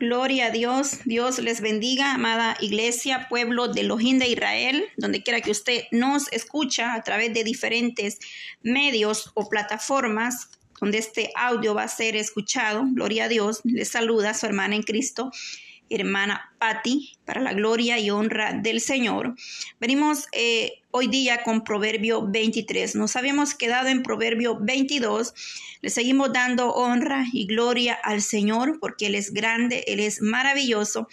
Gloria a Dios. Dios les bendiga, amada iglesia, pueblo de Elohim de Israel, donde quiera que usted nos escucha a través de diferentes medios o plataformas donde este audio va a ser escuchado. Gloria a Dios. Les saluda su hermana en Cristo, hermana Patti, para la gloria y honra del Señor. Venimos eh, hoy día con Proverbio 23. Nos habíamos quedado en Proverbio 22. Le seguimos dando honra y gloria al Señor porque Él es grande, Él es maravilloso.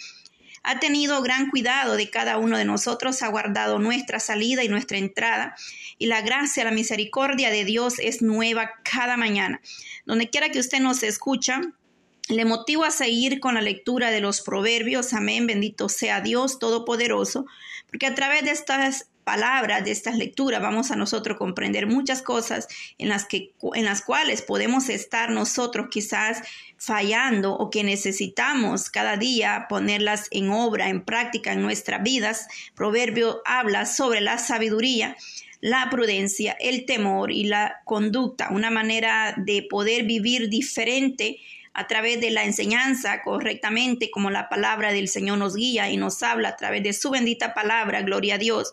Ha tenido gran cuidado de cada uno de nosotros, ha guardado nuestra salida y nuestra entrada. Y la gracia, la misericordia de Dios es nueva cada mañana. Donde quiera que usted nos escucha, le motivo a seguir con la lectura de los proverbios. Amén. Bendito sea Dios Todopoderoso. Porque a través de estas palabras, de estas lecturas, vamos a nosotros comprender muchas cosas en las, que, en las cuales podemos estar nosotros quizás fallando o que necesitamos cada día ponerlas en obra, en práctica en nuestras vidas. Proverbio habla sobre la sabiduría la prudencia, el temor y la conducta, una manera de poder vivir diferente a través de la enseñanza correctamente, como la palabra del Señor nos guía y nos habla a través de su bendita palabra, gloria a Dios.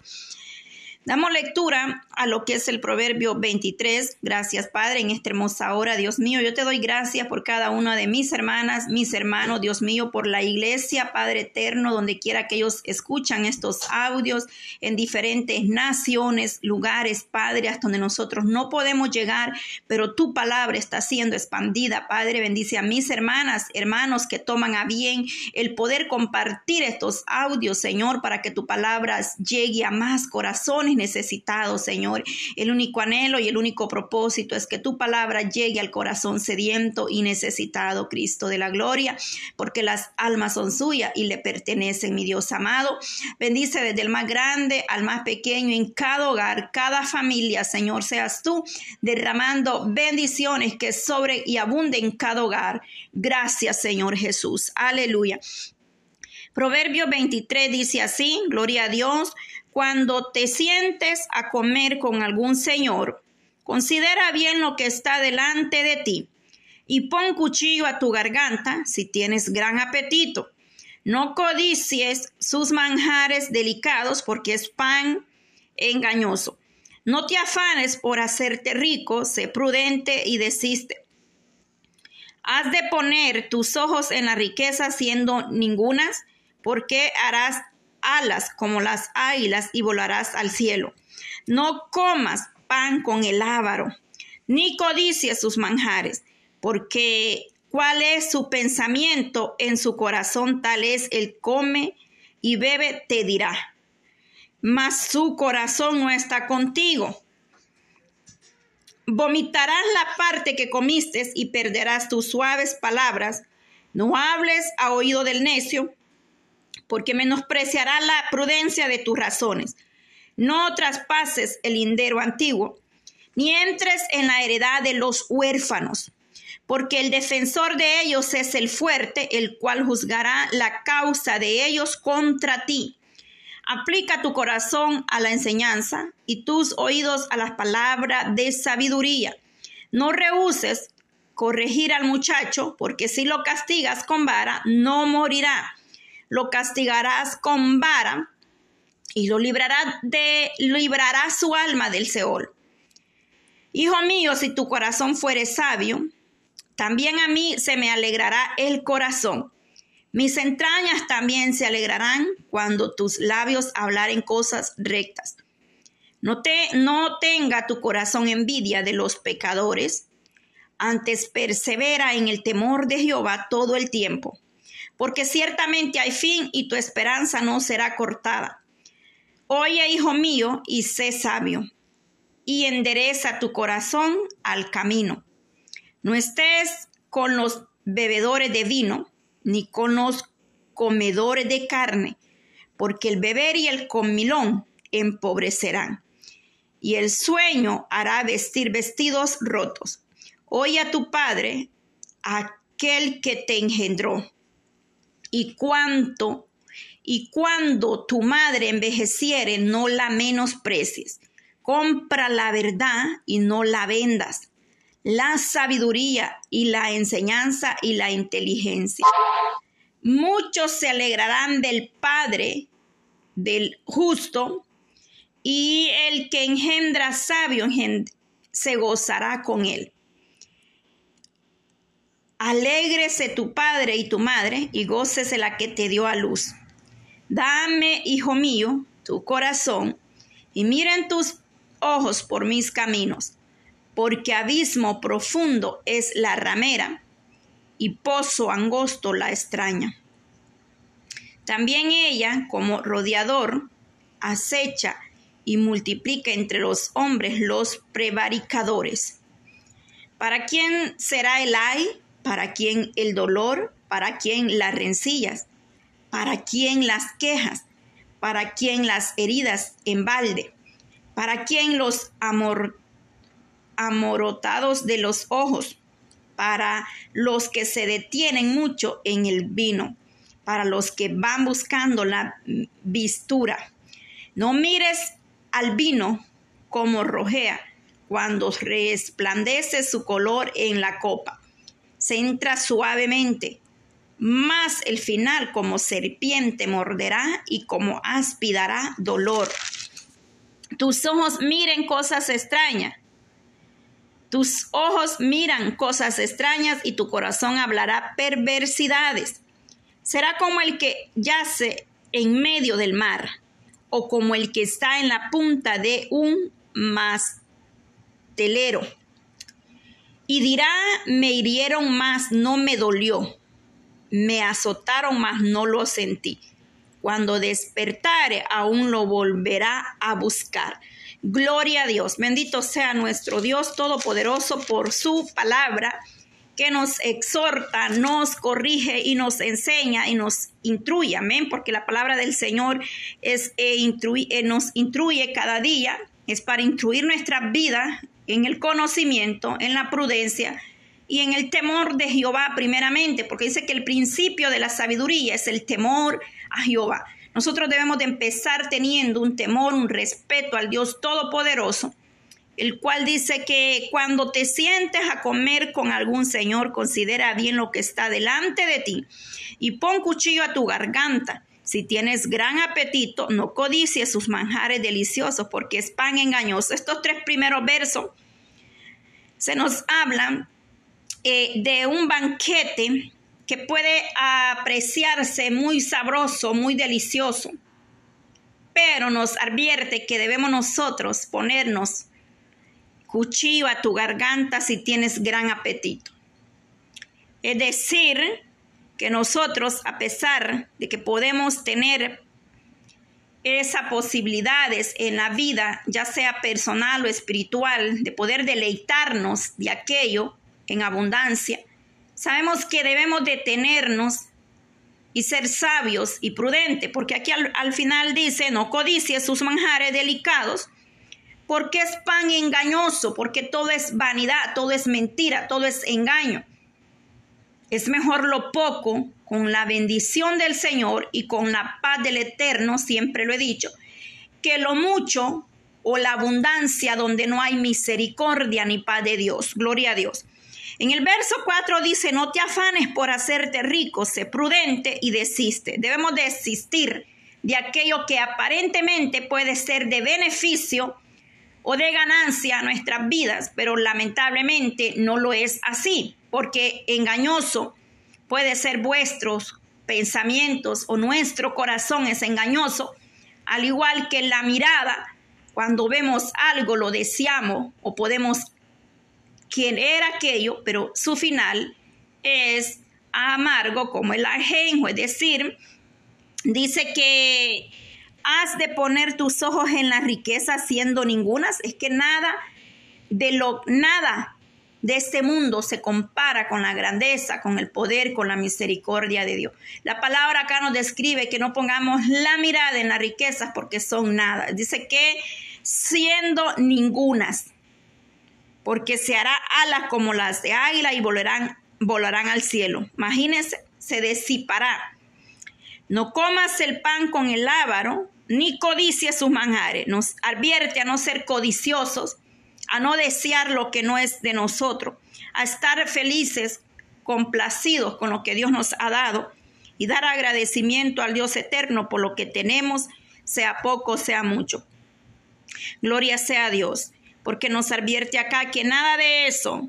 Damos lectura a lo que es el Proverbio 23. Gracias, Padre, en esta hermosa hora. Dios mío, yo te doy gracias por cada una de mis hermanas, mis hermanos, Dios mío, por la iglesia, Padre eterno, donde quiera que ellos escuchan estos audios en diferentes naciones, lugares, Padre, hasta donde nosotros no podemos llegar, pero tu palabra está siendo expandida. Padre, bendice a mis hermanas, hermanos que toman a bien el poder compartir estos audios, Señor, para que tu palabra llegue a más corazones necesitados, Señor. El único anhelo y el único propósito es que tu palabra llegue al corazón sediento y necesitado, Cristo de la gloria, porque las almas son suyas y le pertenecen, mi Dios amado. Bendice desde el más grande al más pequeño en cada hogar, cada familia, Señor, seas tú derramando bendiciones que sobre y abunden en cada hogar. Gracias, Señor Jesús. Aleluya. Proverbio 23 dice así, gloria a Dios, cuando te sientes a comer con algún señor, considera bien lo que está delante de ti y pon cuchillo a tu garganta si tienes gran apetito. No codicies sus manjares delicados porque es pan engañoso. No te afanes por hacerte rico, sé prudente y desiste. Has de poner tus ojos en la riqueza siendo ningunas, porque harás alas como las águilas y volarás al cielo. No comas pan con el ávaro, ni codicies sus manjares, porque cuál es su pensamiento en su corazón, tal es el come y bebe, te dirá. Mas su corazón no está contigo. Vomitarás la parte que comiste y perderás tus suaves palabras. No hables a oído del necio, porque menospreciará la prudencia de tus razones. No traspases el lindero antiguo, ni entres en la heredad de los huérfanos, porque el defensor de ellos es el fuerte, el cual juzgará la causa de ellos contra ti. Aplica tu corazón a la enseñanza y tus oídos a las palabras de sabiduría. No rehuses corregir al muchacho, porque si lo castigas con vara, no morirá lo castigarás con vara y lo librará de librará su alma del Seol. Hijo mío, si tu corazón fuere sabio, también a mí se me alegrará el corazón. Mis entrañas también se alegrarán cuando tus labios hablaren cosas rectas. No, te, no tenga tu corazón envidia de los pecadores, antes persevera en el temor de Jehová todo el tiempo porque ciertamente hay fin y tu esperanza no será cortada. Oye, hijo mío, y sé sabio, y endereza tu corazón al camino. No estés con los bebedores de vino, ni con los comedores de carne, porque el beber y el comilón empobrecerán, y el sueño hará vestir vestidos rotos. Oye a tu padre, aquel que te engendró y cuánto y cuando tu madre envejeciere, no la menosprecies. Compra la verdad y no la vendas. La sabiduría y la enseñanza y la inteligencia. Muchos se alegrarán del Padre del justo, y el que engendra sabio se gozará con él. Alégrese tu padre y tu madre, y gócese la que te dio a luz. Dame, hijo mío, tu corazón, y miren tus ojos por mis caminos, porque abismo profundo es la ramera, y pozo angosto la extraña. También ella, como rodeador, acecha y multiplica entre los hombres los prevaricadores. ¿Para quién será el ay? ¿Para quién el dolor? ¿Para quién las rencillas? ¿Para quién las quejas? ¿Para quién las heridas en balde? ¿Para quién los amor, amorotados de los ojos? Para los que se detienen mucho en el vino, para los que van buscando la vistura. No mires al vino como rojea cuando resplandece su color en la copa. Se entra suavemente, más el final como serpiente morderá y como aspidará dolor. Tus ojos miren cosas extrañas. Tus ojos miran cosas extrañas y tu corazón hablará perversidades. Será como el que yace en medio del mar o como el que está en la punta de un mastelero. Y dirá, me hirieron más, no me dolió. Me azotaron más, no lo sentí. Cuando despertare, aún lo volverá a buscar. Gloria a Dios. Bendito sea nuestro Dios Todopoderoso por su palabra que nos exhorta, nos corrige y nos enseña y nos instruye, amén, porque la palabra del Señor es eh, eh, nos instruye cada día, es para instruir nuestra vida en el conocimiento, en la prudencia y en el temor de Jehová primeramente, porque dice que el principio de la sabiduría es el temor a Jehová. Nosotros debemos de empezar teniendo un temor, un respeto al Dios Todopoderoso el cual dice que cuando te sientes a comer con algún señor, considera bien lo que está delante de ti y pon cuchillo a tu garganta. Si tienes gran apetito, no codicies sus manjares deliciosos, porque es pan engañoso. Estos tres primeros versos se nos hablan eh, de un banquete que puede apreciarse muy sabroso, muy delicioso, pero nos advierte que debemos nosotros ponernos cuchillo a tu garganta si tienes gran apetito. Es decir, que nosotros, a pesar de que podemos tener esas posibilidades en la vida, ya sea personal o espiritual, de poder deleitarnos de aquello en abundancia, sabemos que debemos detenernos y ser sabios y prudentes, porque aquí al, al final dice, no codicie sus manjares delicados, porque es pan engañoso, porque todo es vanidad, todo es mentira, todo es engaño. Es mejor lo poco con la bendición del Señor y con la paz del Eterno, siempre lo he dicho, que lo mucho o la abundancia donde no hay misericordia ni paz de Dios. Gloria a Dios. En el verso 4 dice, no te afanes por hacerte rico, sé prudente y desiste. Debemos desistir de aquello que aparentemente puede ser de beneficio o de ganancia a nuestras vidas, pero lamentablemente no lo es así, porque engañoso puede ser vuestros pensamientos o nuestro corazón es engañoso, al igual que la mirada, cuando vemos algo lo deseamos o podemos querer aquello, pero su final es amargo como el ajenjo, es decir, dice que has de poner tus ojos en la riqueza siendo ningunas. Es que nada de lo, nada de este mundo se compara con la grandeza, con el poder, con la misericordia de Dios. La palabra acá nos describe que no pongamos la mirada en las riquezas porque son nada. Dice que siendo ningunas, porque se hará alas como las de águila y volarán, volarán al cielo. Imagínense, se disipará. No comas el pan con el ávaro, ni codicies sus manjares. Nos advierte a no ser codiciosos, a no desear lo que no es de nosotros, a estar felices, complacidos con lo que Dios nos ha dado y dar agradecimiento al Dios eterno por lo que tenemos, sea poco, sea mucho. Gloria sea a Dios, porque nos advierte acá que nada de eso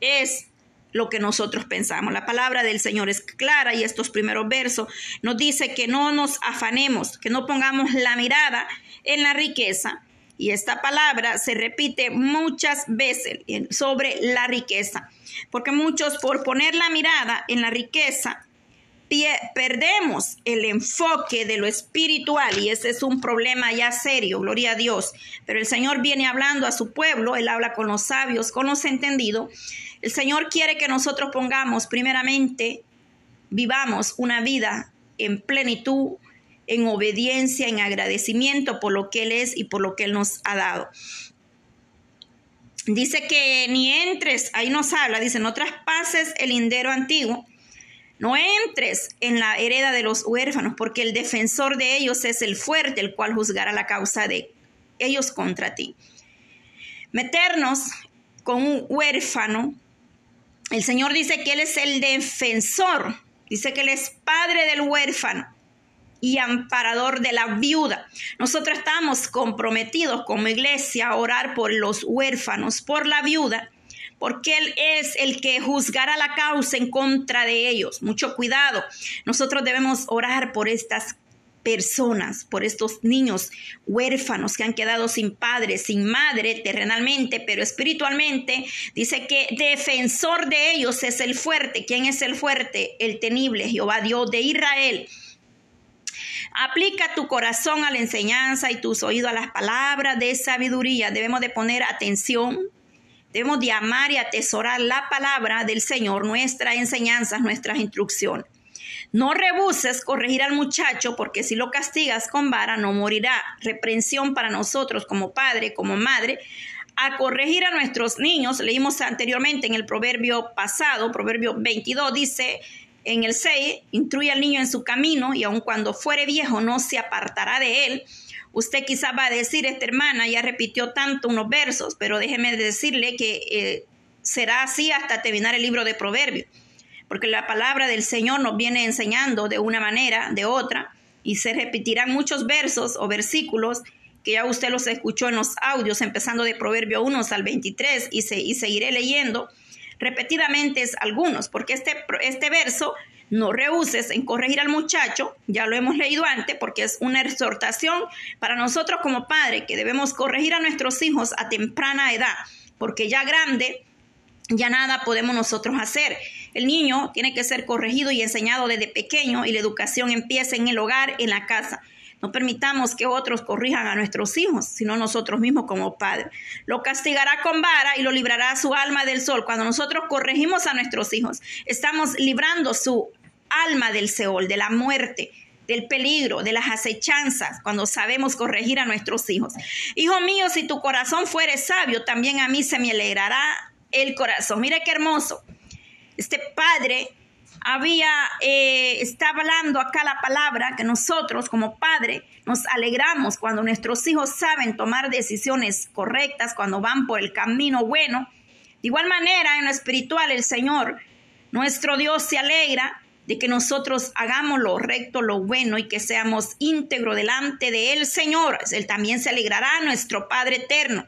es lo que nosotros pensamos. La palabra del Señor es clara y estos primeros versos nos dice que no nos afanemos, que no pongamos la mirada en la riqueza. Y esta palabra se repite muchas veces sobre la riqueza, porque muchos por poner la mirada en la riqueza perdemos el enfoque de lo espiritual y ese es un problema ya serio, gloria a Dios. Pero el Señor viene hablando a su pueblo, Él habla con los sabios, con los entendidos. El Señor quiere que nosotros pongamos primeramente, vivamos una vida en plenitud, en obediencia, en agradecimiento por lo que Él es y por lo que Él nos ha dado. Dice que ni entres, ahí nos habla, dice, no traspases el lindero antiguo no entres en la hereda de los huérfanos, porque el defensor de ellos es el fuerte, el cual juzgará la causa de ellos contra ti. Meternos con un huérfano, el Señor dice que Él es el defensor, dice que Él es padre del huérfano y amparador de la viuda. Nosotros estamos comprometidos como iglesia a orar por los huérfanos, por la viuda porque Él es el que juzgará la causa en contra de ellos. Mucho cuidado. Nosotros debemos orar por estas personas, por estos niños huérfanos que han quedado sin padre, sin madre terrenalmente, pero espiritualmente, dice que defensor de ellos es el fuerte. ¿Quién es el fuerte? El tenible, Jehová Dios de Israel. Aplica tu corazón a la enseñanza y tus oídos a las palabras de sabiduría. Debemos de poner atención Debemos de amar y atesorar la palabra del Señor, nuestras enseñanzas, nuestras instrucciones. No rebuses corregir al muchacho porque si lo castigas con vara no morirá. Reprensión para nosotros como padre, como madre, a corregir a nuestros niños. Leímos anteriormente en el proverbio pasado, proverbio 22, dice en el 6, instruye al niño en su camino y aun cuando fuere viejo no se apartará de él. Usted quizá va a decir, esta hermana ya repitió tanto unos versos, pero déjeme decirle que eh, será así hasta terminar el libro de Proverbios, porque la palabra del Señor nos viene enseñando de una manera, de otra, y se repetirán muchos versos o versículos que ya usted los escuchó en los audios, empezando de Proverbio 1 al 23, y, se, y seguiré leyendo repetidamente algunos, porque este, este verso no rehuses en corregir al muchacho, ya lo hemos leído antes, porque es una exhortación para nosotros como padres que debemos corregir a nuestros hijos a temprana edad, porque ya grande ya nada podemos nosotros hacer. El niño tiene que ser corregido y enseñado desde pequeño y la educación empieza en el hogar, en la casa. No permitamos que otros corrijan a nuestros hijos, sino nosotros mismos como padres. Lo castigará con vara y lo librará su alma del sol. Cuando nosotros corregimos a nuestros hijos, estamos librando su alma del Seol, de la muerte, del peligro, de las acechanzas, cuando sabemos corregir a nuestros hijos. Hijo mío, si tu corazón fuere sabio, también a mí se me alegrará el corazón. Mire qué hermoso. Este padre había, eh, está hablando acá la palabra que nosotros como padre nos alegramos cuando nuestros hijos saben tomar decisiones correctas, cuando van por el camino bueno. De igual manera, en lo espiritual, el Señor, nuestro Dios, se alegra de que nosotros hagamos lo recto, lo bueno y que seamos íntegro delante de Él, Señor. Él también se alegrará, nuestro Padre eterno.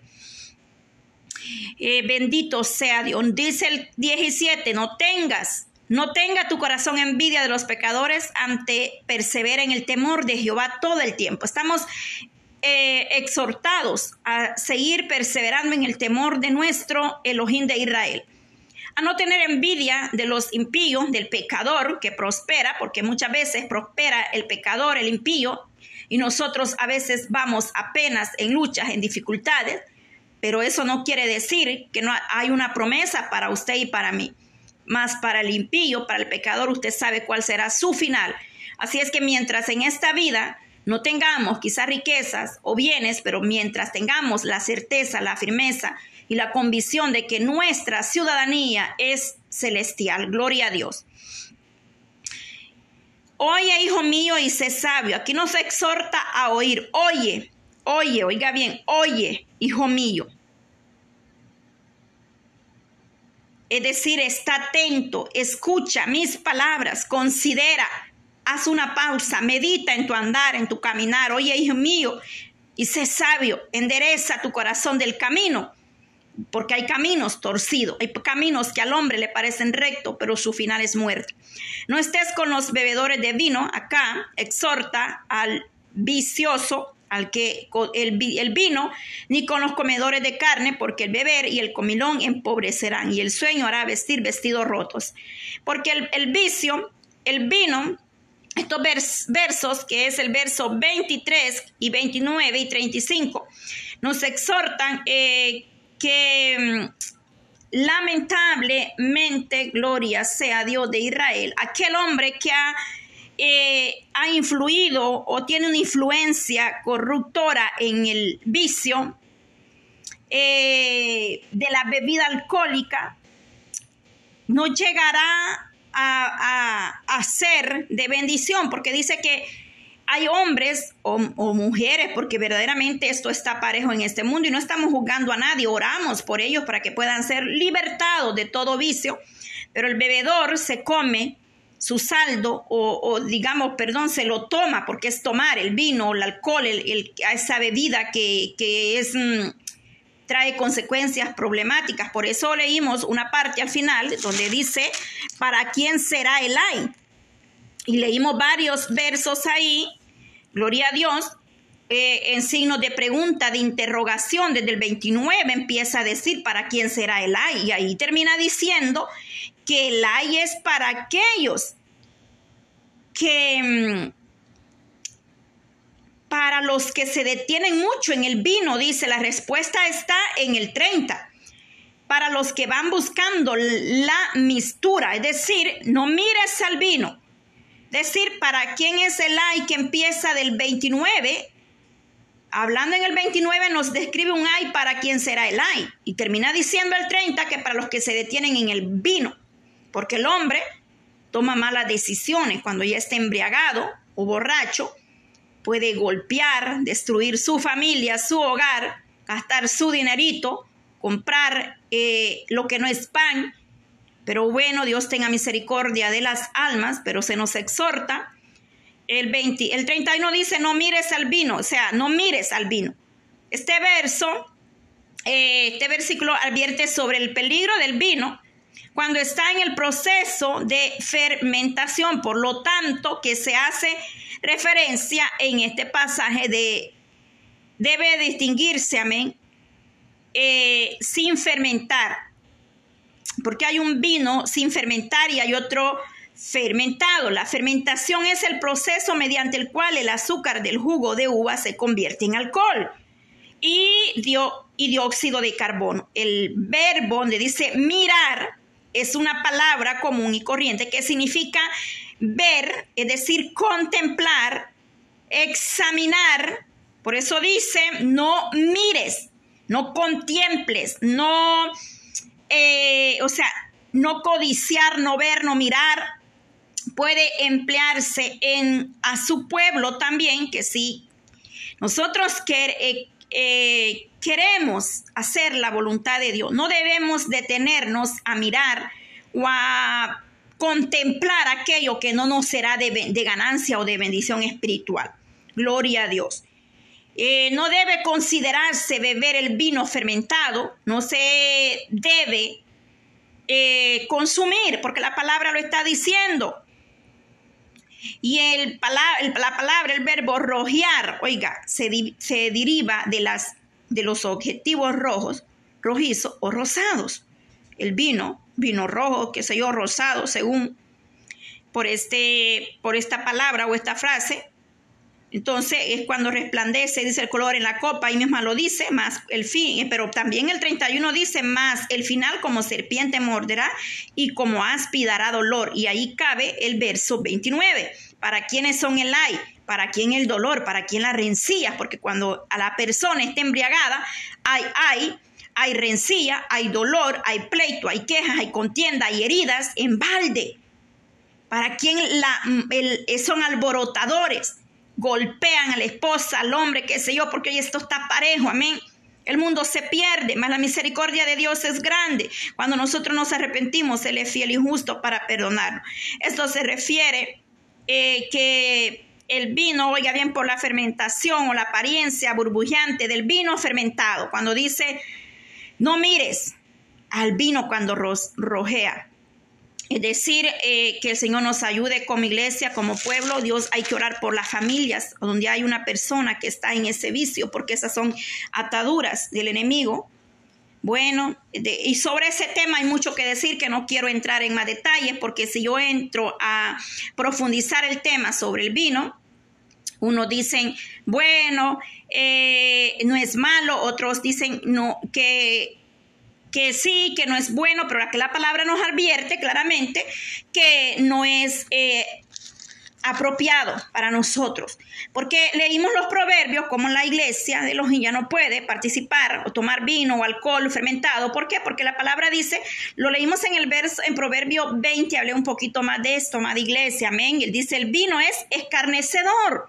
Eh, bendito sea Dios. Dice el 17, no tengas no tenga tu corazón envidia de los pecadores, ante persevera en el temor de Jehová todo el tiempo. Estamos eh, exhortados a seguir perseverando en el temor de nuestro Elohim de Israel. A no tener envidia de los impíos, del pecador que prospera, porque muchas veces prospera el pecador, el impío, y nosotros a veces vamos apenas en luchas, en dificultades, pero eso no quiere decir que no hay una promesa para usted y para mí. Más para el impío, para el pecador, usted sabe cuál será su final. Así es que mientras en esta vida no tengamos quizás riquezas o bienes, pero mientras tengamos la certeza, la firmeza y la convicción de que nuestra ciudadanía es celestial, gloria a Dios. Oye, hijo mío, y sé sabio. Aquí nos exhorta a oír. Oye, oye, oiga bien, oye, hijo mío. Es decir, está atento, escucha mis palabras, considera, haz una pausa, medita en tu andar, en tu caminar. Oye, hijo mío, y sé sabio, endereza tu corazón del camino, porque hay caminos torcidos, hay caminos que al hombre le parecen rectos, pero su final es muerte. No estés con los bebedores de vino, acá exhorta al vicioso, al que el, el, vino, ni con los comedores de carne, porque el beber y el comilón empobrecerán, y el sueño hará vestir vestidos rotos. Porque el, el vicio, el vino, estos versos, que es el verso 23 y 29 y 35, nos exhortan eh, que mm, lamentablemente, gloria sea Dios de Israel, aquel hombre que ha, eh, ha influido o tiene una influencia corruptora en el vicio eh, de la bebida alcohólica, no llegará a, ser de bendición, porque dice que hay hombres o, mujeres, porque verdaderamente esto está parejo en este mundo y no estamos juzgando a nadie, oramos por ellos para que puedan ser libertados de todo vicio, pero el bebedor se come su saldo o, digamos, perdón, se lo toma porque es tomar el vino, el alcohol, el, esa bebida que, es... Mm, trae consecuencias problemáticas. Por eso leímos una parte al final donde dice, ¿para quién será el ay? Y leímos varios versos ahí, gloria a Dios, eh, en signos de pregunta, de interrogación, desde el 29 empieza a decir, ¿para quién será el ay? Y ahí termina diciendo que el ay es para aquellos que mm, para los que se detienen mucho en el vino, dice, la respuesta está en el 30. Para los que van buscando la mistura, es decir, no mires al vino. Es decir, para quién es el ay que empieza del 29, hablando en el 29 nos describe un ay para quién será el ay. Y termina diciendo el 30 que para los que se detienen en el vino, porque el hombre toma malas decisiones cuando ya está embriagado o borracho puede golpear, destruir su familia, su hogar, gastar su dinerito, comprar eh, lo que no es pan. Pero bueno, Dios tenga misericordia de las almas, pero se nos exhorta. El, 20, el 31 dice, no mires al vino, o sea, no mires al vino. Este verso, eh, este versículo advierte sobre el peligro del vino cuando está en el proceso de fermentación, por lo tanto, que se hace referencia en este pasaje de debe distinguirse, amén, eh, sin fermentar, porque hay un vino sin fermentar y hay otro fermentado. La fermentación es el proceso mediante el cual el azúcar del jugo de uva se convierte en alcohol y, y dióxido de carbono. El verbo donde dice mirar es una palabra común y corriente que significa ver, es decir, contemplar, examinar. Por eso dice, no mires, no contemples, no, eh, o sea, no codiciar, no ver, no mirar. Puede emplearse en a su pueblo también, que sí. Nosotros eh, eh, queremos hacer la voluntad de Dios. No debemos detenernos a mirar o a contemplar aquello que no nos será de, ganancia o de bendición espiritual. Gloria a Dios. Eh, no debe considerarse beber el vino fermentado, no se debe eh, consumir, porque la palabra lo está diciendo. Y el, la palabra, el verbo rojear, oiga, se, se deriva de, las, de los objetivos rojos, rojizos o rosados. El vino vino rojo, qué sé yo, rosado, según por, este, por esta palabra o esta frase. Entonces es cuando resplandece, dice el color en la copa, y misma lo dice, más el fin, eh, pero también el 31 dice, más el final como serpiente morderá y como aspi dará dolor. Y ahí cabe el verso 29. ¿Para quiénes son el ay? ¿Para quién el dolor? ¿Para quién la rencilla? Porque cuando a la persona está embriagada, hay ay, hay rencilla, hay dolor, hay pleito, hay quejas, hay contienda, hay heridas en balde. Para quien la, son alborotadores, golpean a la esposa, al hombre, qué sé yo, porque hoy esto está parejo, amén. El mundo se pierde, mas la misericordia de Dios es grande. Cuando nosotros nos arrepentimos, Él es fiel y justo para perdonarnos. Esto se refiere eh, que el vino, oiga bien, por la fermentación o la apariencia burbujeante del vino fermentado. Cuando dice, no mires al vino cuando rojea. Es decir, eh, que el Señor nos ayude como iglesia, como pueblo. Dios hay que orar por las familias donde hay una persona que está en ese vicio, porque esas son ataduras del enemigo. Bueno, y sobre ese tema hay mucho que decir que no quiero entrar en más detalles porque si yo entro a profundizar el tema sobre el vino, unos dicen, bueno, eh, no es malo, otros dicen no, que, que sí, que no es bueno, pero que la palabra nos advierte claramente que no es eh, apropiado para nosotros. Porque leímos los proverbios como la iglesia de los ya no puede participar o tomar vino o alcohol fermentado. ¿Por qué? Porque la palabra dice, lo leímos en el verso, en Proverbio 20, hablé un poquito más de esto, más de iglesia, amén. Él dice, el vino es escarnecedor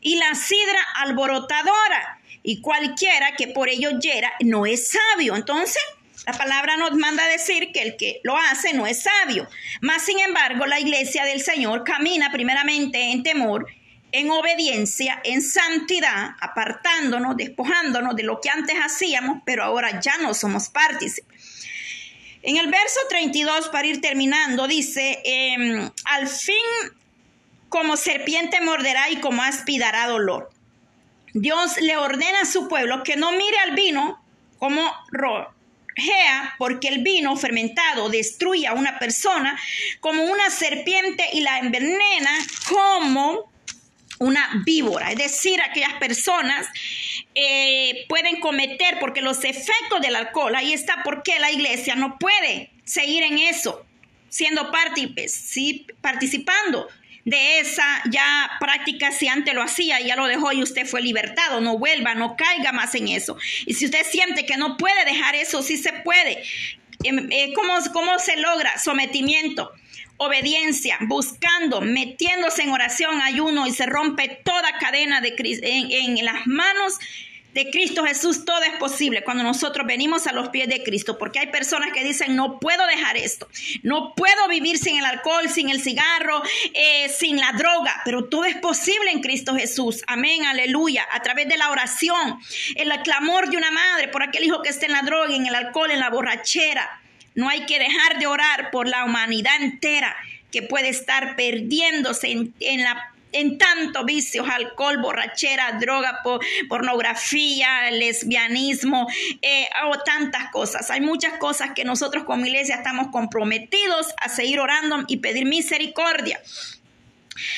y la sidra alborotadora y cualquiera que por ello hiera no es sabio. Entonces, la palabra nos manda a decir que el que lo hace no es sabio. Más sin embargo, la iglesia del Señor camina primeramente en temor, en obediencia, en santidad, apartándonos, despojándonos de lo que antes hacíamos, pero ahora ya no somos partícipes. En el verso 32, para ir terminando, dice, em, al fin como serpiente morderá y como aspidará dolor. Dios le ordena a su pueblo que no mire al vino como porque el vino fermentado destruye a una persona como una serpiente y la envenena como una víbora. Es decir, aquellas personas eh, pueden cometer, porque los efectos del alcohol, ahí está porque la iglesia no puede seguir en eso, siendo partícipes, ¿sí? participando de esa ya práctica si antes lo hacía y ya lo dejó y usted fue libertado. No vuelva, no caiga más en eso. Y si usted siente que no puede dejar eso, sí se puede. Em, eh, ¿Cómo, cómo se logra? Sometimiento obediencia, buscando, metiéndose en oración, ayuno y se rompe toda cadena de en, en las manos de Cristo Jesús todo es posible cuando nosotros venimos a los pies de Cristo, porque hay personas que dicen, no puedo dejar esto, no puedo vivir sin el alcohol, sin el cigarro, eh, sin la droga, pero todo es posible en Cristo Jesús. Amén, aleluya, a través de la oración, el clamor de una madre por aquel hijo que está en la droga, en el alcohol, en la borrachera. No hay que dejar de orar por la humanidad entera que puede estar perdiéndose en la en tanto vicios, alcohol, borrachera, droga, pornografía, lesbianismo eh, o tantas cosas. Hay muchas cosas que nosotros como iglesia estamos comprometidos a seguir orando y pedir misericordia.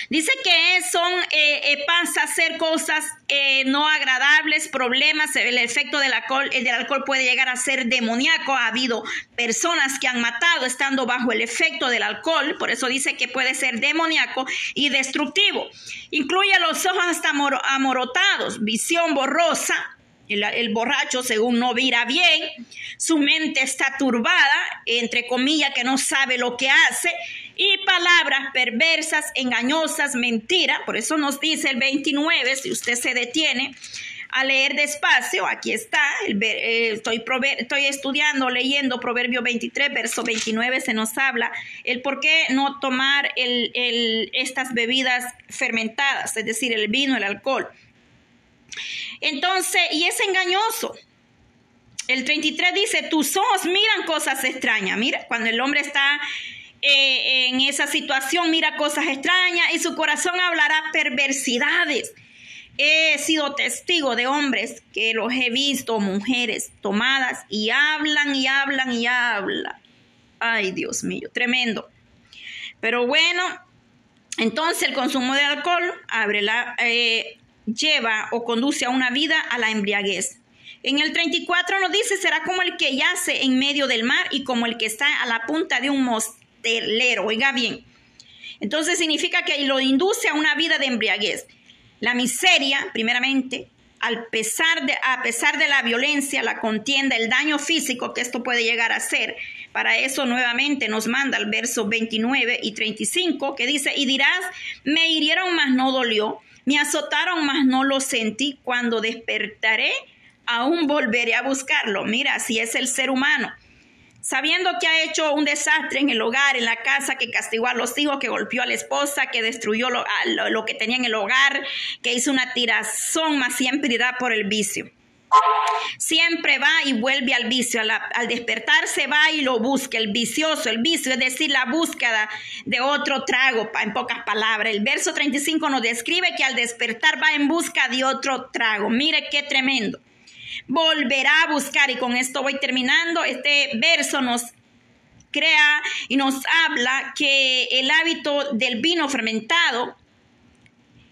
Dice que son, eh, eh, pasa a ser cosas eh, no agradables, problemas, el efecto del alcohol, el del alcohol puede llegar a ser demoníaco. Ha habido personas que han matado estando bajo el efecto del alcohol, por eso dice que puede ser demoníaco y destructivo. Incluye los ojos hasta amorotados, visión borrosa, el, borracho, según no vira bien, su mente está turbada, entre comillas, que no sabe lo que hace, y palabras perversas, engañosas, mentira. Por eso nos dice el 29, si usted se detiene a leer despacio, aquí está, eh, estoy, estoy estudiando, leyendo Proverbio 23, verso 29, se nos habla el por qué no tomar estas bebidas fermentadas, es decir, el vino, el alcohol. Entonces, y es engañoso. El 33 dice, tus ojos miran cosas extrañas. Mira, cuando el hombre está eh, en esa situación, mira cosas extrañas y su corazón hablará perversidades. He sido testigo de hombres que los he visto, mujeres tomadas y hablan y hablan y hablan. Ay, Dios mío, tremendo. Pero bueno, entonces el consumo de alcohol abre la, eh, lleva o conduce a una vida a la embriaguez. En el 34 nos dice, será como el que yace en medio del mar y como el que está a la punta de un Oiga bien. Entonces significa que lo induce a una vida de embriaguez. La miseria, primeramente, al pesar de, a pesar de la violencia, la contienda, el daño físico que esto puede llegar a ser, para eso nuevamente nos manda el verso 29 y 35 que dice, y dirás, me hirieron, mas no dolió me azotaron, mas no lo sentí. Cuando despertaré, aún volveré a buscarlo. Mira, así es el ser humano. Sabiendo que ha hecho un desastre en el hogar, en la casa, que castigó a los hijos, que golpeó a la esposa, que destruyó lo, lo, que tenía en el hogar, que hizo una tirazón, más siempre irá por el vicio. Siempre va y vuelve al vicio. Al, al, despertarse va y lo busca, el vicioso, el vicio, es decir, la búsqueda de otro trago, en pocas palabras. El verso 35 nos describe que al despertar va en busca de otro trago. Mire qué tremendo volverá a buscar. Y con esto voy terminando. Este verso nos crea y nos habla que el hábito del vino fermentado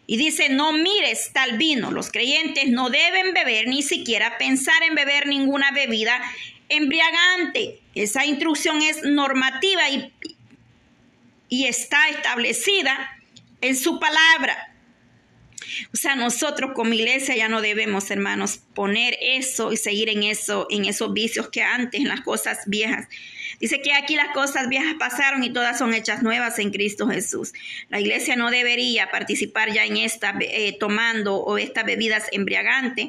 y dice, no mires tal vino. Los creyentes no deben beber ni siquiera pensar en beber ninguna bebida embriagante. Esa instrucción es normativa y, y está establecida en su palabra. O sea, nosotros como iglesia ya no debemos, hermanos, poner eso y seguir en eso, en esos vicios que antes, en las cosas viejas. Dice que aquí las cosas viejas pasaron y todas son hechas nuevas en Cristo Jesús. La iglesia no debería participar ya en esta, eh, tomando o estas bebidas embriagantes,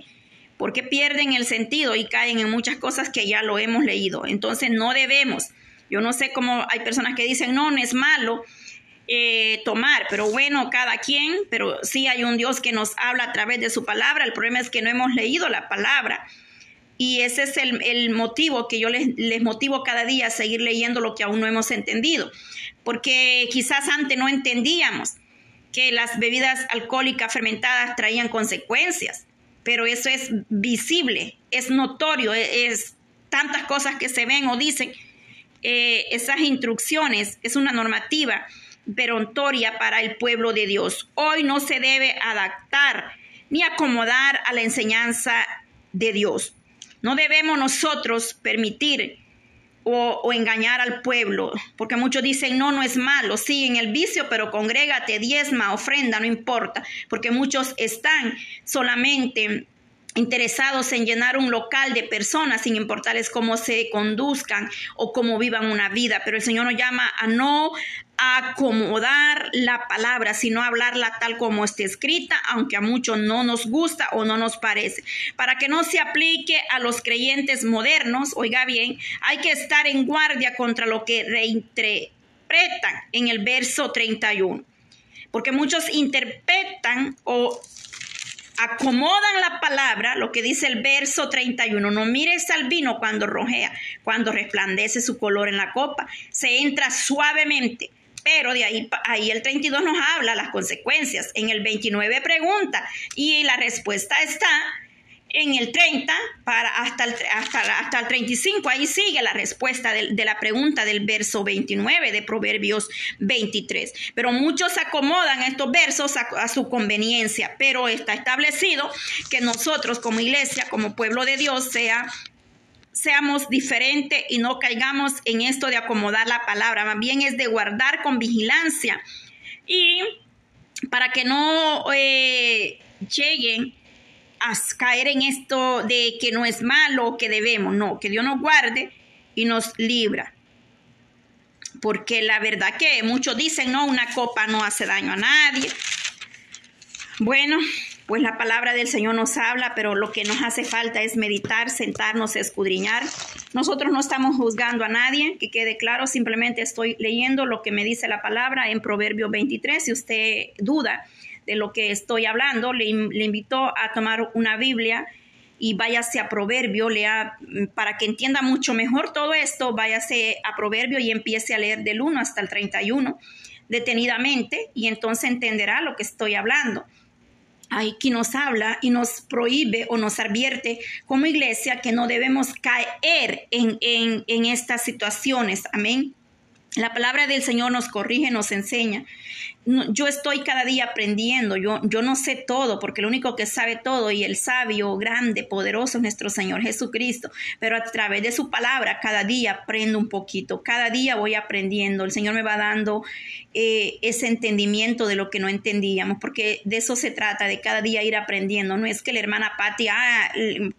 porque pierden el sentido y caen en muchas cosas que ya lo hemos leído. Entonces no debemos. Yo no sé cómo hay personas que dicen, no, no es malo, eh, tomar, pero bueno, cada quien, pero sí hay un Dios que nos habla a través de su palabra. El problema es que no hemos leído la palabra. Y ese es el, motivo que yo les, les, motivo cada día a seguir leyendo lo que aún no hemos entendido. Porque quizás antes no entendíamos que las bebidas alcohólicas fermentadas traían consecuencias, pero eso es visible, es notorio, e, es, tantas cosas que se ven o dicen. Eh, esas instrucciones, es una normativa perontoria para el pueblo de Dios. Hoy no se debe adaptar ni acomodar a la enseñanza de Dios. No debemos nosotros permitir o, engañar al pueblo, porque muchos dicen, no, no es malo, sí, en el vicio, pero congrégate, diezma, ofrenda, no importa, porque muchos están solamente interesados en llenar un local de personas sin importarles cómo se conduzcan o cómo vivan una vida, pero el Señor nos llama a no acomodar la palabra, sino hablarla tal como está escrita, aunque a muchos no nos gusta o no nos parece. Para que no se aplique a los creyentes modernos, oiga bien, hay que estar en guardia contra lo que reinterpretan en el verso 31. Porque muchos interpretan o acomodan la palabra, lo que dice el verso 31, no mires al vino cuando rojea, cuando resplandece su color en la copa, se entra suavemente. Pero de ahí, ahí el 32 nos habla las consecuencias. En el 29 pregunta y la respuesta está en el 30 para hasta el, hasta, hasta el 35. Ahí sigue la respuesta de, la pregunta del verso 29 de Proverbios 23. Pero muchos acomodan estos versos a, su conveniencia, pero está establecido que nosotros como iglesia, como pueblo de Dios, sea seamos diferentes y no caigamos en esto de acomodar la palabra, más bien es de guardar con vigilancia y para que no eh, lleguen a caer en esto de que no es malo, que debemos, no, que Dios nos guarde y nos libra. Porque la verdad que muchos dicen, no, una copa no hace daño a nadie. Bueno, pues la palabra del Señor nos habla, pero lo que nos hace falta es meditar, sentarnos, escudriñar. Nosotros no estamos juzgando a nadie, que quede claro, simplemente estoy leyendo lo que me dice la palabra en Proverbio 23. Si usted duda, de lo que estoy hablando, le, invito a tomar una Biblia y váyase a Proverbio, lea, para que entienda mucho mejor todo esto, váyase a Proverbio y empiece a leer del 1 hasta el 31 detenidamente y entonces entenderá lo que estoy hablando. Aquí nos habla y nos prohíbe o nos advierte como iglesia que no debemos caer en, en, en estas situaciones. Amén. La palabra del Señor nos corrige, nos enseña. Yo estoy cada día aprendiendo, yo, yo no sé todo, porque el único que sabe todo y el sabio, grande, poderoso es nuestro Señor Jesucristo, pero a través de su palabra cada día aprendo un poquito, cada día voy aprendiendo, el Señor me va dando eh, ese entendimiento de lo que no entendíamos, porque de eso se trata, de cada día ir aprendiendo, no es que la hermana Patti ah,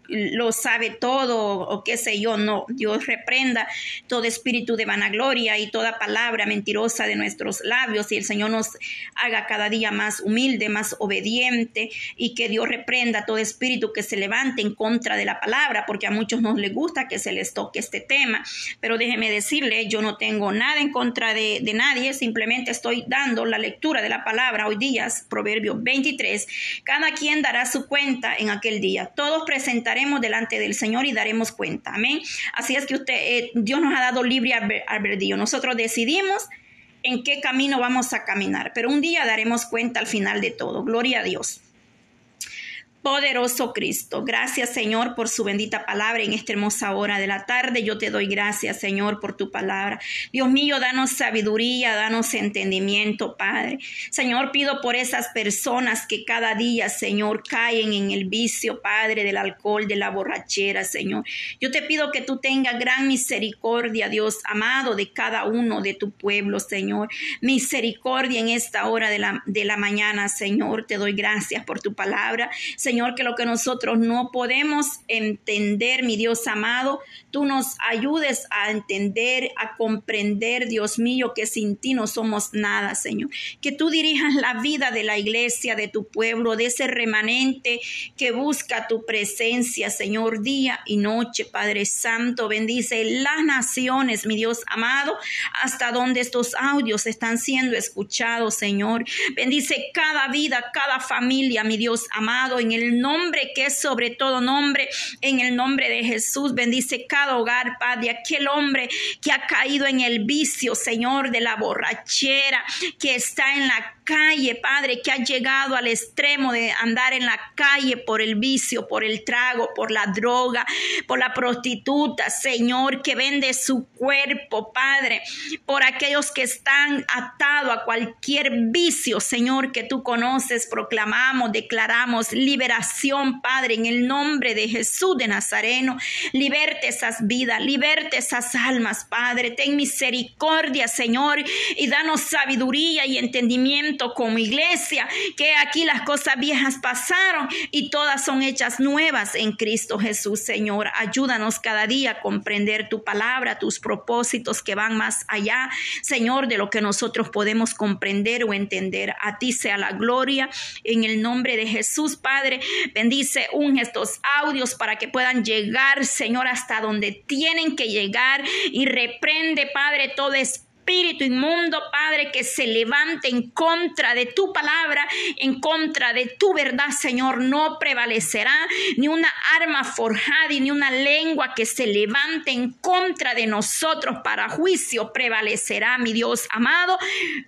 lo sabe todo o qué sé yo, no, Dios reprenda todo espíritu de vanagloria y toda palabra mentirosa de nuestros labios y el Señor nos haga cada día más humilde, más obediente y que Dios reprenda todo espíritu que se levante en contra de la palabra, porque a muchos no les gusta que se les toque este tema. Pero déjeme decirle, yo no tengo nada en contra de, de nadie, simplemente estoy dando la lectura de la palabra hoy día, Proverbio 23. Cada quien dará su cuenta en aquel día. Todos presentaremos delante del Señor y daremos cuenta. Amén. Así es que usted, eh, Dios nos ha dado libre albedrío. Nosotros decidimos en qué camino vamos a caminar, pero un día daremos cuenta al final de todo. Gloria a Dios. Poderoso Cristo, gracias Señor por su bendita palabra en esta hermosa hora de la tarde. Yo te doy gracias Señor por tu palabra. Dios mío, danos sabiduría, danos entendimiento, Padre. Señor, pido por esas personas que cada día, Señor, caen en el vicio, Padre, del alcohol, de la borrachera, Señor. Yo te pido que tú tengas gran misericordia, Dios amado, de cada uno de tu pueblo, Señor. Misericordia en esta hora de la, de la mañana, Señor. Te doy gracias por tu palabra. Señor, Señor, que lo que nosotros no podemos entender, mi Dios amado, tú nos ayudes a entender, a comprender, Dios mío, que sin ti no somos nada, Señor. Que tú dirijas la vida de la iglesia, de tu pueblo, de ese remanente que busca tu presencia, Señor, día y noche, Padre Santo. Bendice las naciones, mi Dios amado, hasta donde estos audios están siendo escuchados, Señor. Bendice cada vida, cada familia, mi Dios amado, en el nombre que es sobre todo nombre, en el nombre de Jesús. Bendice cada hogar, Padre, aquel hombre que ha caído en el vicio, Señor, de la borrachera, que está en la calle, Padre, que ha llegado al extremo de andar en la calle por el vicio, por el trago, por la droga, por la prostituta, Señor, que vende su cuerpo, Padre, por aquellos que están atados a cualquier vicio, Señor, que tú conoces, proclamamos, declaramos liberación Padre, en el nombre de Jesús de Nazareno. Liberte esas vidas, liberte esas almas, Padre. Ten misericordia, Señor, y danos sabiduría y entendimiento como iglesia, que aquí las cosas viejas pasaron y todas son hechas nuevas en Cristo Jesús, Señor. Ayúdanos cada día a comprender tu palabra, tus propósitos que van más allá, Señor, de lo que nosotros podemos comprender o entender. A ti sea la gloria en el nombre de Jesús, Padre. Bendice un estos audios para que puedan llegar, Señor, hasta donde tienen que llegar y reprende, Padre, todo espíritu espíritu inmundo, Padre, que se levante en contra de tu palabra, en contra de tu verdad, Señor, no prevalecerá ni una arma forjada y ni una lengua que se levante en contra de nosotros para juicio prevalecerá, mi Dios amado.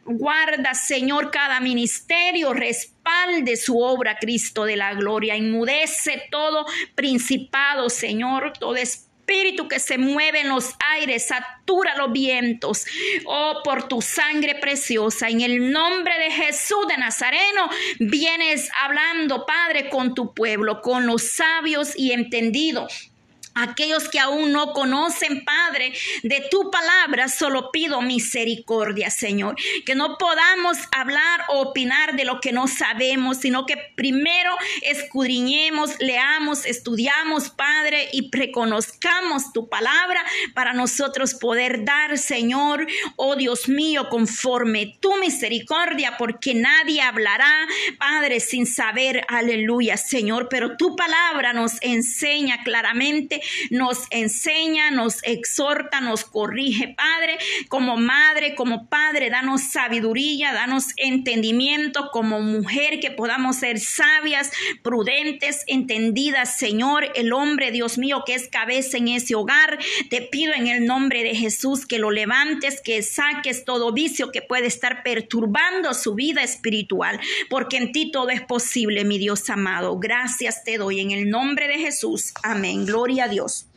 Guarda, Señor, cada ministerio, respalde su obra, Cristo de la gloria, inmudece todo principado, Señor, todo espíritu espíritu que se mueve en los aires, satura los vientos. Oh, por tu sangre preciosa, en el nombre de Jesús de Nazareno, vienes hablando, Padre, con tu pueblo, con los sabios y entendidos Aquellos que aún no conocen, Padre, de tu palabra, solo pido misericordia, Señor. Que no podamos hablar o opinar de lo que no sabemos, sino que primero escudriñemos, leamos, estudiamos, Padre, y reconozcamos tu palabra para nosotros poder dar, Señor, oh Dios mío, conforme tu misericordia, porque nadie hablará, Padre, sin saber, aleluya, Señor. Pero tu palabra nos enseña claramente nos enseña, nos exhorta, nos corrige, Padre, como madre, como padre, danos sabiduría, danos entendimiento como mujer, que podamos ser sabias, prudentes, entendidas, Señor, el hombre, Dios mío, que es cabeza en ese hogar, te pido en el nombre de Jesús que lo levantes, que saques todo vicio que puede estar perturbando su vida espiritual, porque en ti todo es posible, mi Dios amado. Gracias te doy en el nombre de Jesús. Amén. Gloria a Dios.